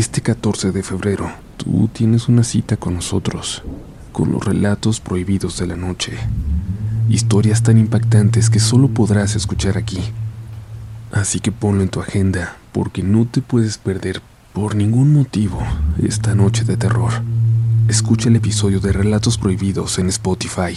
Este 14 de febrero, tú tienes una cita con nosotros, con los relatos prohibidos de la noche. Historias tan impactantes que solo podrás escuchar aquí. Así que ponlo en tu agenda, porque no te puedes perder por ningún motivo esta noche de terror. Escucha el episodio de Relatos Prohibidos en Spotify.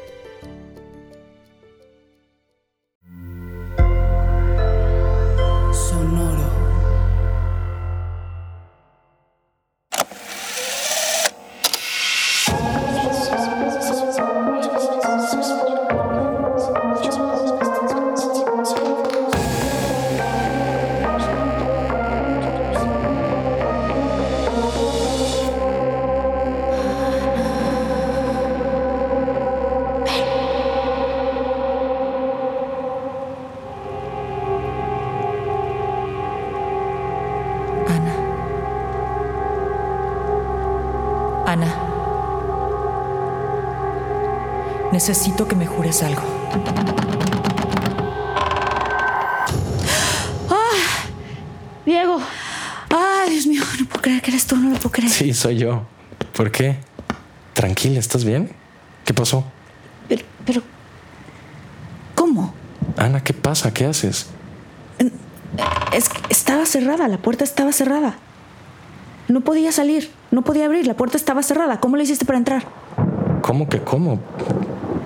Necesito que me jures algo. ¡Ah! Diego. Ay, Dios mío, no puedo creer que eres tú, no lo puedo creer. Sí, soy yo. ¿Por qué? Tranquila, ¿estás bien? ¿Qué pasó? Pero, pero, ¿cómo? Ana, ¿qué pasa? ¿Qué haces? Es que estaba cerrada, la puerta estaba cerrada. No podía salir, no podía abrir, la puerta estaba cerrada. ¿Cómo le hiciste para entrar? ¿Cómo que cómo?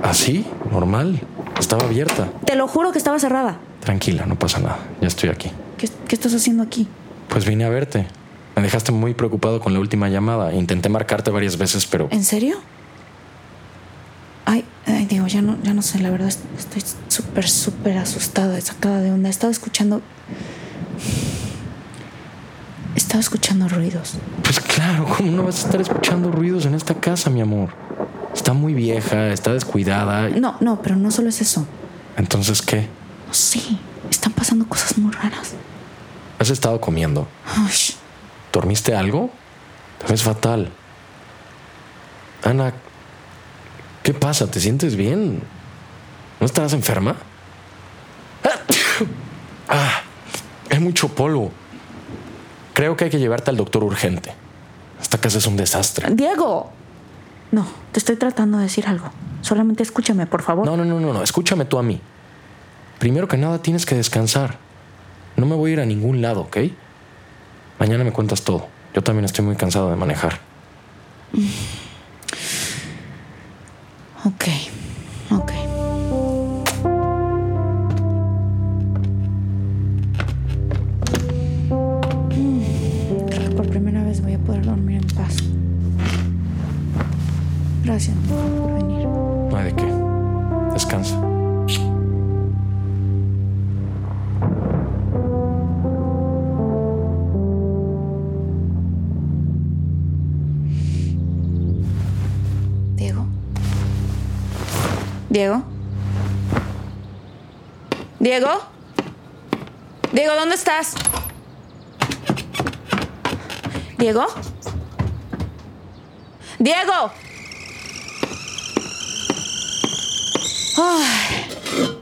¿Así? ¿Normal? Estaba abierta. Te lo juro que estaba cerrada. Tranquila, no pasa nada. Ya estoy aquí. ¿Qué, qué estás haciendo aquí? Pues vine a verte. Me dejaste muy preocupado con la última llamada. Intenté marcarte varias veces, pero... ¿En serio? Ay, ay, digo, ya no, ya no sé, la verdad est- estoy súper, súper asustada, sacada de onda. Estaba escuchando. Estaba escuchando ruidos. Pues claro, ¿cómo no vas a estar escuchando ruidos en esta casa, mi amor? Está muy vieja, está descuidada. No, no, pero no solo es eso. Entonces, ¿qué? No, sí, están pasando cosas muy raras. ¿Has estado comiendo? Ay, ¿Dormiste algo? Te ves fatal. Ana, ¿qué pasa? ¿Te sientes bien? ¿No estarás enferma? Ah, hay mucho polvo. Creo que hay que llevarte al doctor urgente. Esta casa es un desastre. Diego. No, te estoy tratando de decir algo. Solamente escúchame, por favor. No, no, no, no, no. Escúchame tú a mí. Primero que nada, tienes que descansar. No me voy a ir a ningún lado, ¿ok? Mañana me cuentas todo. Yo también estoy muy cansado de manejar. Ok, ok. Diego. Diego. Diego, ¿dónde estás? Diego. Diego. Ay,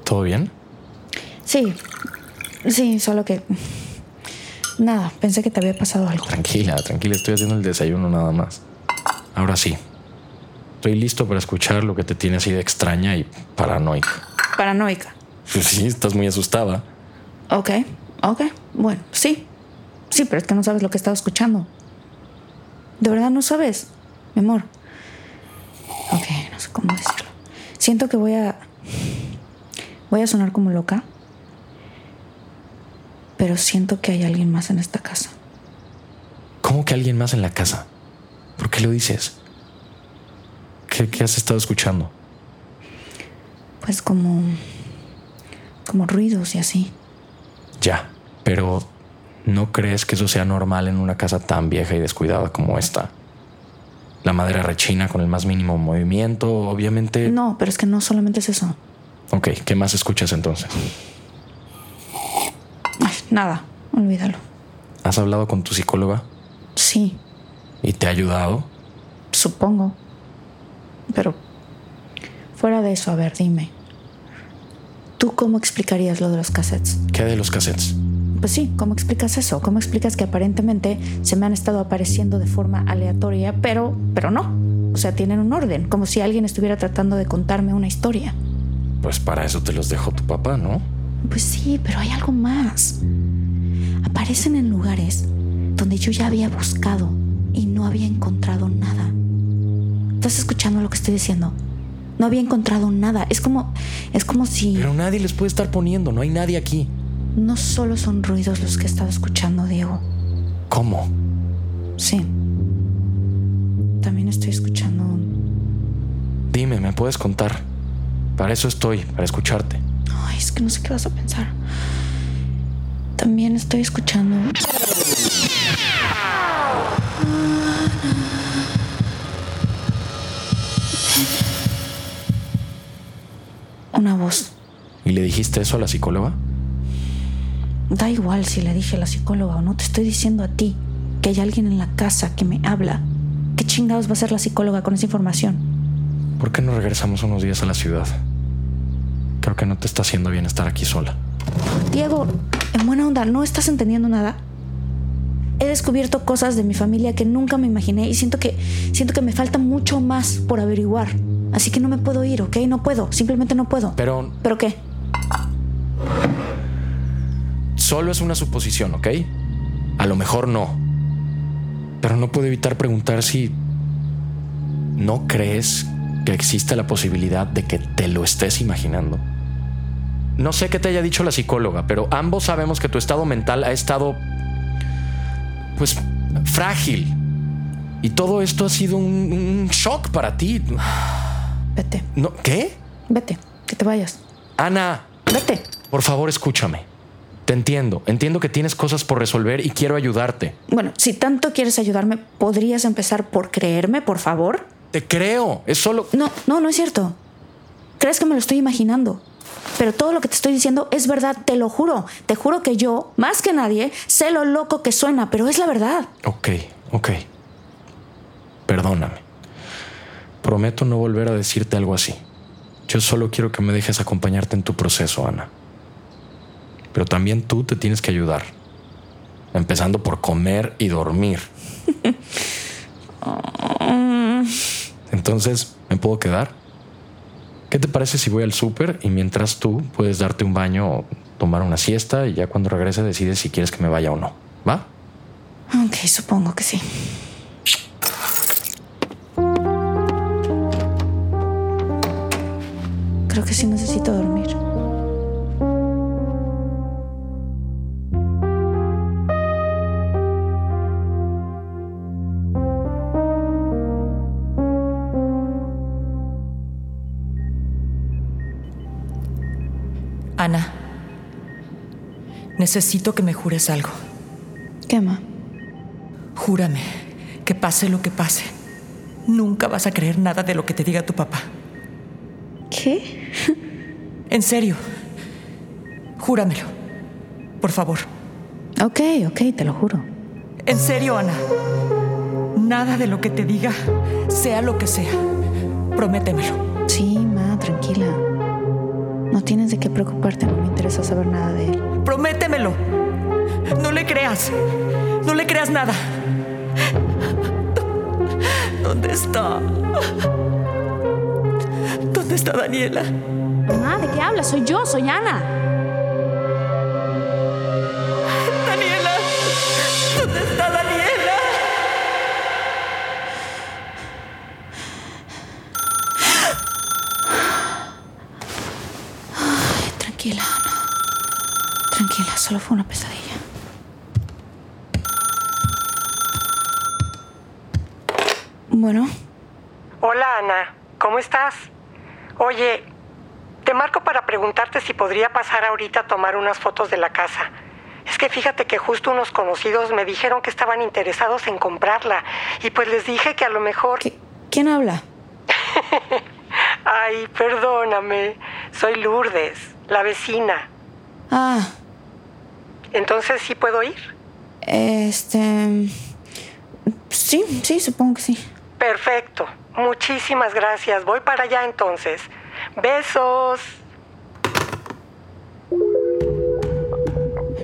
¿Todo bien? sí, sí, solo que... Nada, pensé que te había pasado algo. Tranquila, tranquila. Estoy haciendo el desayuno nada más. Ahora sí. Estoy listo para escuchar lo que te tiene así de extraña y paranoica. Paranoica. Pues sí, estás muy asustada. Ok, ok. Bueno, sí. Sí, pero es que no sabes lo que he estado escuchando. De verdad no sabes, mi amor. Ok, no sé cómo decirlo. Siento que voy a. Voy a sonar como loca. Pero siento que hay alguien más en esta casa. ¿Cómo que alguien más en la casa? ¿Por qué lo dices? ¿Qué, qué has estado escuchando? Pues como. como ruidos y así. Ya, pero ¿No crees que eso sea normal en una casa tan vieja y descuidada como esta? La madera rechina con el más mínimo movimiento, obviamente. No, pero es que no solamente es eso. Ok, ¿qué más escuchas entonces? Ay, nada, olvídalo. ¿Has hablado con tu psicóloga? Sí, ¿Y te ha ayudado? supongo. Pero fuera de eso, a ver, dime. ¿Tú cómo explicarías lo de los cassettes? ¿Qué de los cassettes? Pues sí, ¿cómo explicas eso? ¿Cómo explicas que aparentemente se me han estado apareciendo de forma aleatoria, pero, pero no? O sea, tienen un orden, como si alguien estuviera tratando de contarme una historia. Pues para eso te los dejó tu papá, ¿no? Pues sí, pero hay algo más. Aparecen en lugares donde yo ya había buscado y no había encontrado nada. ¿Estás escuchando lo que estoy diciendo? No había encontrado nada. Es como, es como si Pero nadie les puede estar poniendo, no hay nadie aquí. no solo son ruidos los que he estado escuchando, Diego. ¿Cómo? Sí. También estoy escuchando. Dime, ¿me puedes contar? Para eso estoy, para escucharte. Ay, es que no sé qué vas a pensar. También estoy escuchando. Una voz. ¿Y le dijiste eso a la psicóloga? Da igual si le dije a la psicóloga o no, te estoy diciendo a ti que hay alguien en la casa que me habla. ¿Qué chingados va a ser la psicóloga con esa información? ¿Por qué no regresamos unos días a la ciudad? Creo que no te está haciendo bien estar aquí sola. Diego, en buena onda, ¿no estás entendiendo nada? He descubierto cosas de mi familia que nunca me imaginé y siento que siento que me falta mucho más por averiguar. Así que no me puedo ir, ¿ok? No puedo, simplemente no puedo. Pero ¿Pero qué? solo es una suposición, ¿ok? A lo mejor no. Pero no puedo evitar preguntar si... ¿No crees que existe la posibilidad de que te lo estés imaginando? No sé qué te haya dicho la psicóloga, pero ambos sabemos que tu estado mental ha estado... pues frágil. Y todo esto ha sido un, un shock para ti. Vete, ¿No? ¿Qué? vete, que te vayas. Ana, Vete. por favor escúchame. Te entiendo, entiendo que tienes cosas por resolver y quiero ayudarte. Bueno, si tanto quieres ayudarme, ¿podrías empezar por creerme, por favor? Te creo, es solo... No, no, no es cierto. Crees que me lo estoy imaginando. Pero todo lo que te estoy diciendo es verdad, te lo juro. Te juro que yo, más que nadie, sé lo loco que suena, pero es la verdad. Ok, ok. Perdóname. Prometo no volver a decirte algo así. Yo solo quiero que me dejes acompañarte en tu proceso, Ana. Pero también tú te tienes que ayudar. Empezando por comer y dormir. Entonces, ¿me puedo quedar? ¿Qué te parece si voy al súper y mientras tú puedes darte un baño o tomar una siesta y ya cuando regrese decides si quieres que me vaya o no? ¿Va? Ok, supongo que sí. Creo que sí necesito dormir. Ana, necesito que me jures algo. ¿Qué, ma? Júrame que pase lo que pase. Nunca vas a creer nada de lo que te diga tu papá. ¿Qué? En serio. Júramelo. Por favor. Ok, ok, te lo juro. En serio, Ana. Nada de lo que te diga, sea lo que sea. Prométemelo. Sí, ma, tranquila. No tienes de qué preocuparte, no me interesa saber nada de él. Prométemelo. No le creas. No le creas nada. ¿Dónde está? ¿Dónde está Daniela? Ma, ¿de qué hablas? Soy yo, soy Ana. Daniela. ¿Dónde está Daniela? Tranquila, Ana. Tranquila, solo fue una pesadilla. Bueno, Hola Ana, ¿cómo estás? Oye, te marco para preguntarte si podría pasar ahorita a tomar unas fotos de la casa. Es que fíjate que justo unos conocidos me dijeron que estaban interesados en comprarla y pues les dije que a lo mejor... ¿Qué- ¿Quién habla? Ay, perdóname. Soy Lourdes, la vecina. Ah, Entonces sí puedo ir. este... Sí, sí, supongo que sí. Perfecto. Muchísimas gracias. Voy para allá entonces. Besos.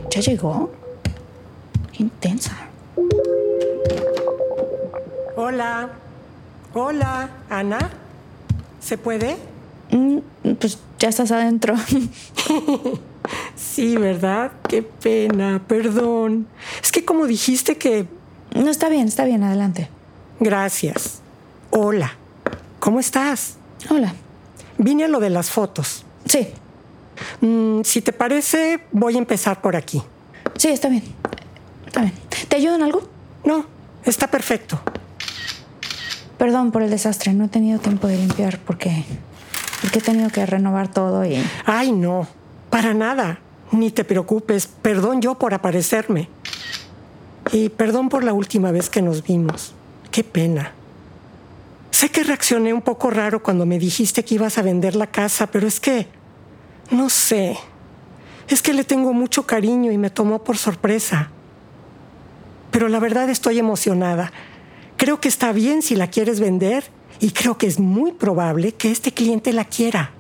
¿Ya llegó? Qué intensa. Hola. Hola, Ana. ¿Se puede? Mm, pues ya estás adentro. Sí, ¿verdad? Qué pena, perdón. Es que como dijiste que... no, está bien, está bien, adelante. Gracias. Hola. ¿Cómo estás? Hola. Vine a lo de las fotos. Sí, Mm, si te parece, voy a empezar por aquí. sí, está bien. Está bien. ¿Te ayudo en algo? No, está perfecto. Perdón por el desastre, no he tenido tiempo de limpiar porque, porque he tenido que renovar todo y... Ay, no, para nada. Ni te preocupes. Perdón yo por aparecerme. Y perdón por la última vez que nos vimos. Qué pena. Sé que reaccioné un poco raro cuando me dijiste que ibas a vender la casa, pero es que... No sé. Es que le tengo mucho cariño y me tomó por sorpresa. Pero la verdad estoy emocionada. Creo que está bien si la quieres vender y creo que es muy probable que este cliente la quiera.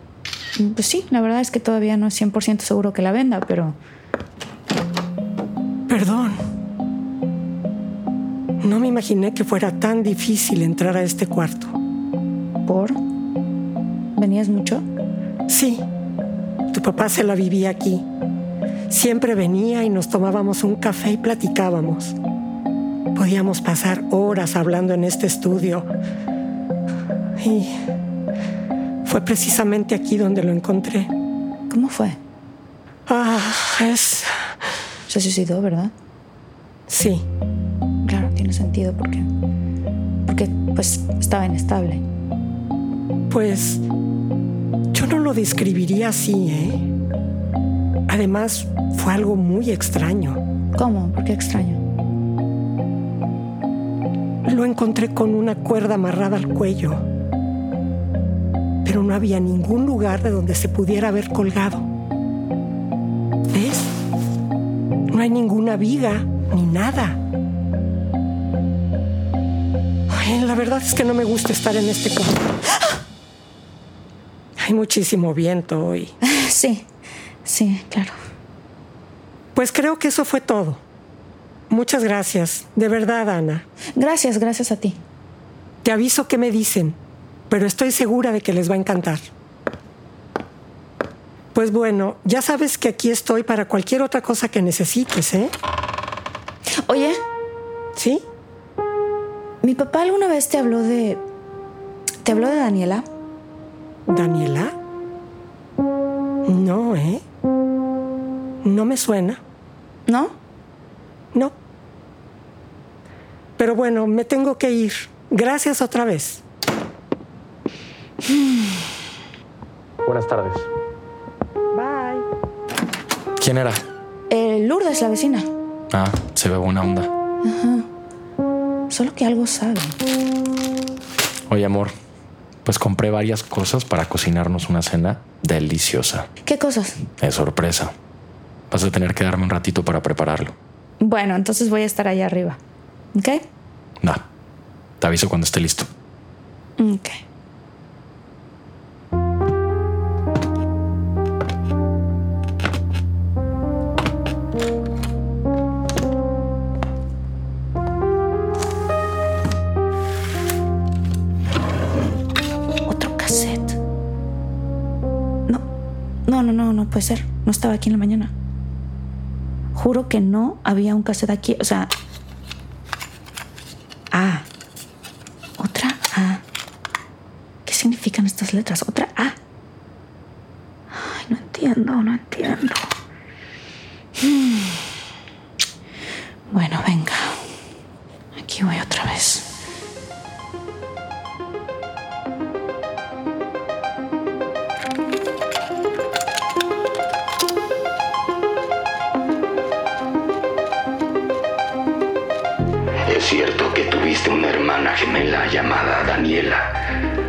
Pues sí, la verdad es que todavía no es 100% seguro que la venda, pero... Perdón. No me imaginé que fuera tan difícil entrar a este cuarto. ¿Por? ¿Venías mucho? Sí, tu papá se la vivía aquí. Siempre venía y nos tomábamos un café y platicábamos. Podíamos pasar horas hablando en este estudio. Y fue precisamente aquí donde lo encontré. ¿Cómo fue? Ah, es... Se suicidó, ¿verdad? Sí, tiene sentido porque... Porque, pues, estaba inestable. Pues yo no lo describiría así, ¿eh? Además, fue algo muy extraño. ¿Cómo? ¿Por qué extraño? Lo encontré con una cuerda amarrada al cuello, pero no había ningún lugar de donde se pudiera haber colgado. ¿Ves? No hay ninguna viga ni nada. La verdad es que no me gusta estar en este cuarto. Hay muchísimo viento hoy. Sí, sí, claro. Pues creo que eso fue todo. Muchas gracias. De verdad, Ana. Gracias, gracias a ti. Te aviso qué me dicen, pero estoy segura de que les va a encantar. Pues bueno, ya sabes que aquí estoy para cualquier otra cosa que necesites, ¿eh? Oye, ¿Sí? Mi papá alguna vez te habló de... ¿Te habló de Daniela? ¿Daniela? No, ¿eh? No me suena. ¿No? No. Pero bueno, me tengo que ir. Gracias otra vez. Buenas tardes. Bye. ¿Quién era? Eh, Lourdes, la vecina. Ah, se ve buena onda. Solo que algo sabe. Oye, amor, pues compré varias cosas para cocinarnos una cena deliciosa. ¿Qué cosas? Es sorpresa. Vas a tener que darme un ratito para prepararlo. Bueno, entonces voy a estar allá arriba. ¿Ok? No. Te aviso cuando esté listo. Ok. Estaba aquí en la mañana. Juro que no había un cassette aquí. O sea. Ah. Otra A. ¿Qué significan estas letras? Otra A. Ay, no entiendo, no entiendo. Llamada Daniela?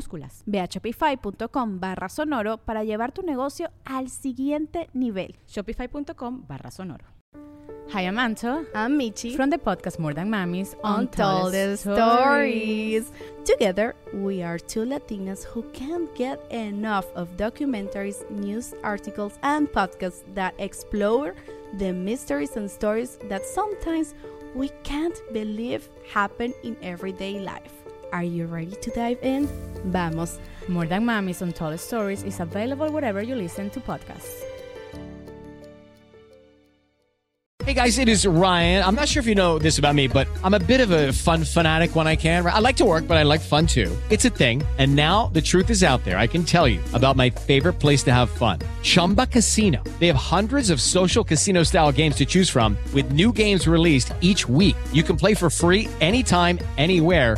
minúsculas. Ve a shopify.com barra sonoro para llevar tu negocio al siguiente nivel. Shopify.com barra sonoro. Hi, I'm Anto. I'm Michi. From the podcast More Than Mamis Untold Stories. Together, we are two Latinas who can't get enough of documentaries, news articles, and podcasts that explore the mysteries and stories that sometimes we can't believe happen in everyday life. Are you ready to dive in? Vamos. More Than Mamis Tall Stories is available wherever you listen to podcasts. Hey guys, it is Ryan. I'm not sure if you know this about me, but I'm a bit of a fun fanatic when I can. I like to work, but I like fun too. It's a thing. And now the truth is out there. I can tell you about my favorite place to have fun Chumba Casino. They have hundreds of social casino style games to choose from, with new games released each week. You can play for free anytime, anywhere